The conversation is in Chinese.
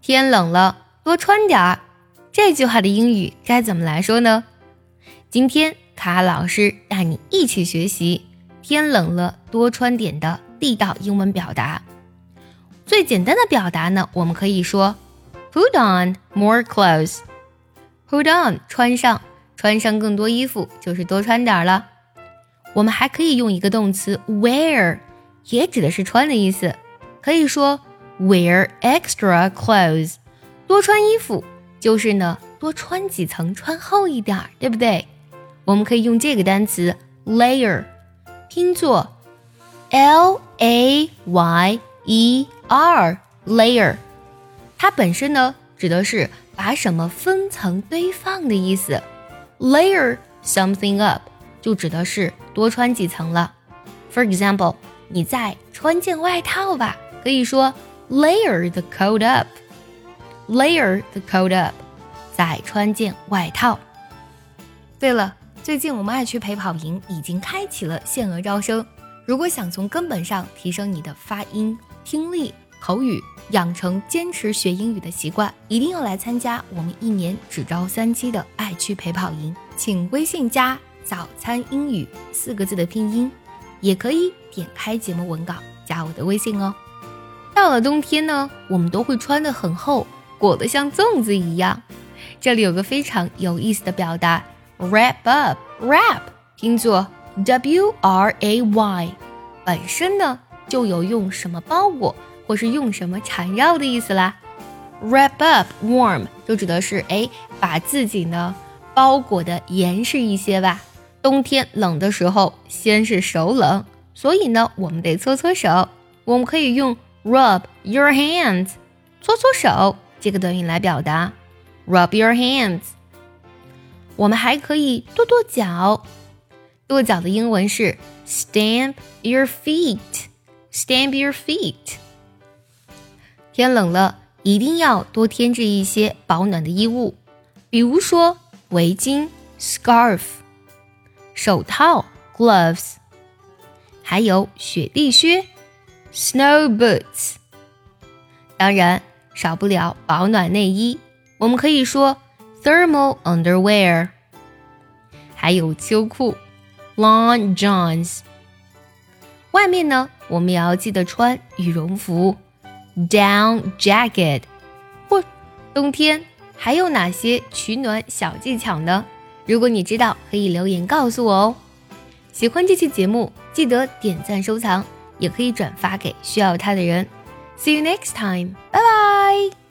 天冷了，多穿点儿。这句话的英语该怎么来说呢？今天卡老师带你一起学习“天冷了，多穿点”的地道英文表达。最简单的表达呢，我们可以说 “Put on more clothes”。Put on，穿上，穿上更多衣服，就是多穿点儿了。我们还可以用一个动词 wear，也指的是穿的意思，可以说 wear extra clothes，多穿衣服，就是呢多穿几层，穿厚一点儿，对不对？我们可以用这个单词 layer，拼作 l a y e r，layer，它本身呢指的是把什么分层堆放的意思，layer something up。就指的是多穿几层了。For example，你再穿件外套吧，可以说 layer the coat up。layer the coat up，再穿件外套。对了，最近我们爱趣陪跑营已经开启了限额招生。如果想从根本上提升你的发音、听力、口语，养成坚持学英语的习惯，一定要来参加我们一年只招三期的爱趣陪跑营。请微信加。早餐英语四个字的拼音，也可以点开节目文稿加我的微信哦。到了冬天呢，我们都会穿得很厚，裹得像粽子一样。这里有个非常有意思的表达，wrap up，wrap 拼作 w r a y，本身呢就有用什么包裹或是用什么缠绕的意思啦。wrap up warm 就指的是哎，把自己呢包裹的严实一些吧。冬天冷的时候，先是手冷，所以呢，我们得搓搓手。我们可以用 rub your hands，搓搓手这个短语来表达 rub your hands。我们还可以跺跺脚，跺脚的英文是 stamp your feet，stamp your feet。天冷了，一定要多添置一些保暖的衣物，比如说围巾 scarf。手套 gloves，还有雪地靴 snow boots，当然少不了保暖内衣，我们可以说 thermal underwear，还有秋裤 long johns。外面呢，我们也要记得穿羽绒服 down jacket。或冬天还有哪些取暖小技巧呢？如果你知道，可以留言告诉我哦。喜欢这期节目，记得点赞收藏，也可以转发给需要它的人。See you next time，拜拜。